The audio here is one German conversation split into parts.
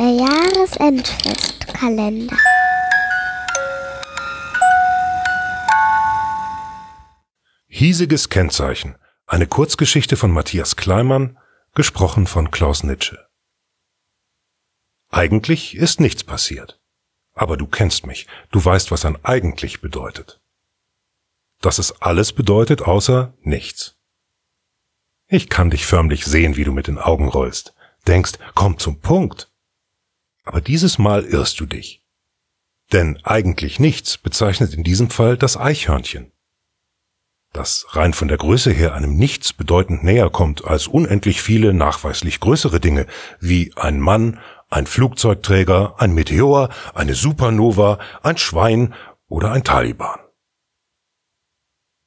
Der Jahresendfestkalender. Hiesiges Kennzeichen. Eine Kurzgeschichte von Matthias Kleimann, gesprochen von Klaus Nitsche. Eigentlich ist nichts passiert. Aber du kennst mich, du weißt, was ein eigentlich bedeutet. Dass es alles bedeutet außer nichts. Ich kann dich förmlich sehen, wie du mit den Augen rollst, denkst, komm zum Punkt. Aber dieses Mal irrst du dich. Denn eigentlich nichts bezeichnet in diesem Fall das Eichhörnchen. Das rein von der Größe her einem Nichts bedeutend näher kommt als unendlich viele nachweislich größere Dinge, wie ein Mann, ein Flugzeugträger, ein Meteor, eine Supernova, ein Schwein oder ein Taliban.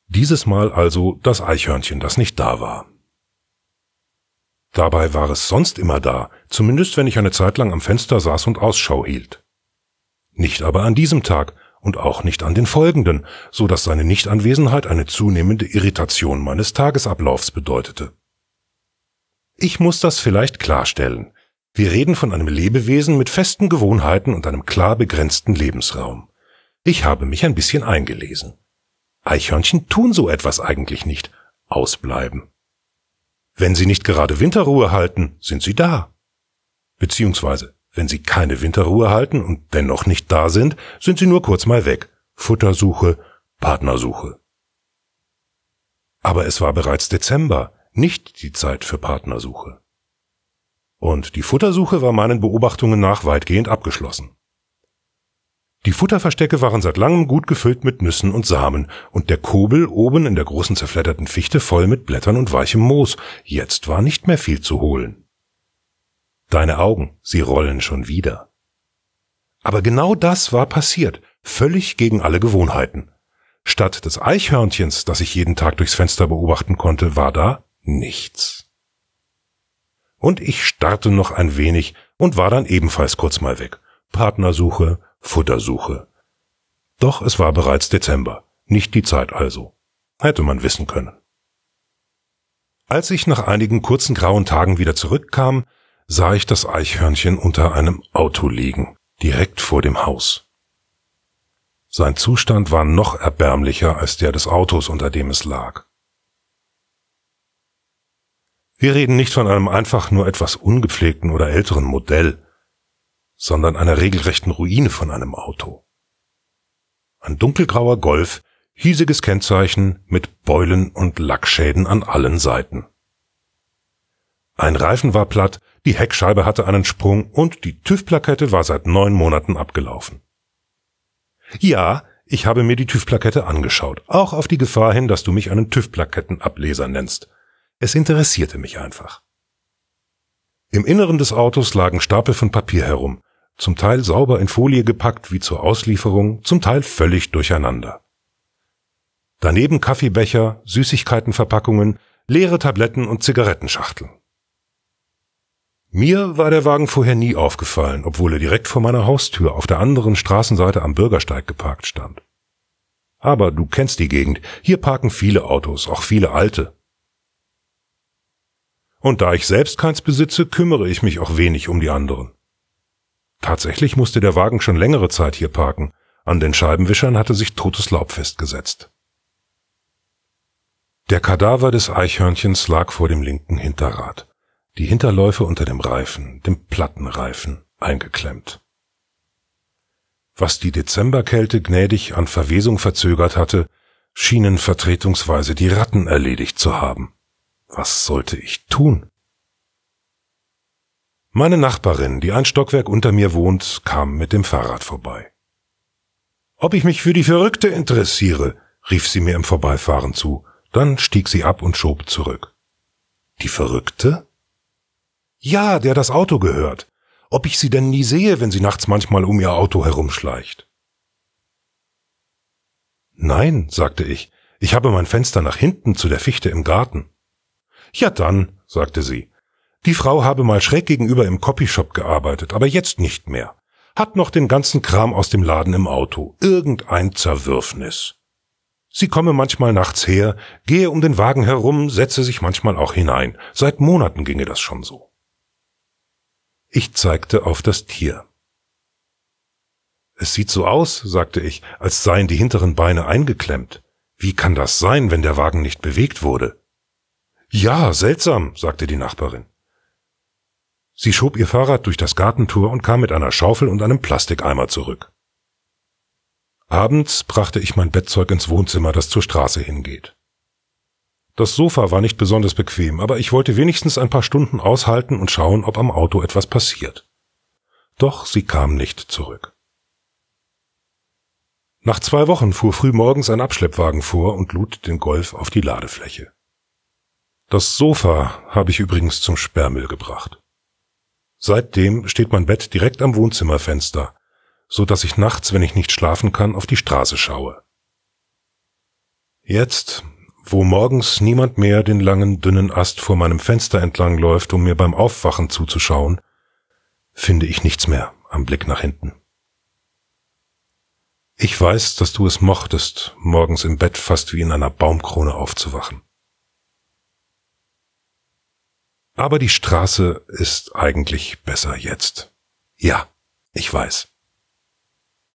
Dieses Mal also das Eichhörnchen, das nicht da war. Dabei war es sonst immer da, zumindest wenn ich eine Zeit lang am Fenster saß und Ausschau hielt. Nicht aber an diesem Tag und auch nicht an den folgenden, so dass seine Nichtanwesenheit eine zunehmende Irritation meines Tagesablaufs bedeutete. Ich muss das vielleicht klarstellen. Wir reden von einem Lebewesen mit festen Gewohnheiten und einem klar begrenzten Lebensraum. Ich habe mich ein bisschen eingelesen. Eichhörnchen tun so etwas eigentlich nicht. Ausbleiben. Wenn sie nicht gerade Winterruhe halten, sind sie da. Beziehungsweise, wenn sie keine Winterruhe halten und dennoch nicht da sind, sind sie nur kurz mal weg. Futtersuche, Partnersuche. Aber es war bereits Dezember, nicht die Zeit für Partnersuche. Und die Futtersuche war meinen Beobachtungen nach weitgehend abgeschlossen. Die Futterverstecke waren seit langem gut gefüllt mit Nüssen und Samen und der Kobel oben in der großen zerfledderten Fichte voll mit Blättern und weichem Moos. Jetzt war nicht mehr viel zu holen. Deine Augen, sie rollen schon wieder. Aber genau das war passiert, völlig gegen alle Gewohnheiten. Statt des Eichhörnchens, das ich jeden Tag durchs Fenster beobachten konnte, war da nichts. Und ich starrte noch ein wenig und war dann ebenfalls kurz mal weg. Partnersuche, Futtersuche. Doch es war bereits Dezember, nicht die Zeit also. Hätte man wissen können. Als ich nach einigen kurzen grauen Tagen wieder zurückkam, sah ich das Eichhörnchen unter einem Auto liegen, direkt vor dem Haus. Sein Zustand war noch erbärmlicher als der des Autos, unter dem es lag. Wir reden nicht von einem einfach nur etwas ungepflegten oder älteren Modell, sondern einer regelrechten Ruine von einem Auto. Ein dunkelgrauer Golf, hiesiges Kennzeichen mit Beulen und Lackschäden an allen Seiten. Ein Reifen war platt, die Heckscheibe hatte einen Sprung und die TÜV-Plakette war seit neun Monaten abgelaufen. Ja, ich habe mir die TÜV-Plakette angeschaut, auch auf die Gefahr hin, dass du mich einen TÜV-Plakettenableser nennst. Es interessierte mich einfach. Im Inneren des Autos lagen Stapel von Papier herum, zum Teil sauber in Folie gepackt wie zur Auslieferung, zum Teil völlig durcheinander. Daneben Kaffeebecher, Süßigkeitenverpackungen, leere Tabletten und Zigarettenschachteln. Mir war der Wagen vorher nie aufgefallen, obwohl er direkt vor meiner Haustür auf der anderen Straßenseite am Bürgersteig geparkt stand. Aber du kennst die Gegend, hier parken viele Autos, auch viele alte. Und da ich selbst keins besitze, kümmere ich mich auch wenig um die anderen. Tatsächlich musste der Wagen schon längere Zeit hier parken. An den Scheibenwischern hatte sich totes Laub festgesetzt. Der Kadaver des Eichhörnchens lag vor dem linken Hinterrad. Die Hinterläufe unter dem Reifen, dem Plattenreifen, eingeklemmt. Was die Dezemberkälte gnädig an Verwesung verzögert hatte, schienen vertretungsweise die Ratten erledigt zu haben. Was sollte ich tun? Meine Nachbarin, die ein Stockwerk unter mir wohnt, kam mit dem Fahrrad vorbei. Ob ich mich für die Verrückte interessiere, rief sie mir im Vorbeifahren zu, dann stieg sie ab und schob zurück. Die Verrückte? Ja, der das Auto gehört. Ob ich sie denn nie sehe, wenn sie nachts manchmal um ihr Auto herumschleicht. Nein, sagte ich, ich habe mein Fenster nach hinten zu der Fichte im Garten. Ja dann, sagte sie, die Frau habe mal schräg gegenüber im Copyshop gearbeitet, aber jetzt nicht mehr. Hat noch den ganzen Kram aus dem Laden im Auto. Irgendein Zerwürfnis. Sie komme manchmal nachts her, gehe um den Wagen herum, setze sich manchmal auch hinein. Seit Monaten ginge das schon so. Ich zeigte auf das Tier. Es sieht so aus, sagte ich, als seien die hinteren Beine eingeklemmt. Wie kann das sein, wenn der Wagen nicht bewegt wurde? Ja, seltsam, sagte die Nachbarin. Sie schob ihr Fahrrad durch das Gartentor und kam mit einer Schaufel und einem Plastikeimer zurück. Abends brachte ich mein Bettzeug ins Wohnzimmer, das zur Straße hingeht. Das Sofa war nicht besonders bequem, aber ich wollte wenigstens ein paar Stunden aushalten und schauen, ob am Auto etwas passiert. Doch sie kam nicht zurück. Nach zwei Wochen fuhr frühmorgens ein Abschleppwagen vor und lud den Golf auf die Ladefläche. Das Sofa habe ich übrigens zum Sperrmüll gebracht. Seitdem steht mein Bett direkt am Wohnzimmerfenster, so dass ich nachts, wenn ich nicht schlafen kann, auf die Straße schaue. Jetzt, wo morgens niemand mehr den langen, dünnen Ast vor meinem Fenster entlang läuft, um mir beim Aufwachen zuzuschauen, finde ich nichts mehr am Blick nach hinten. Ich weiß, dass du es mochtest, morgens im Bett fast wie in einer Baumkrone aufzuwachen. Aber die Straße ist eigentlich besser jetzt. Ja, ich weiß.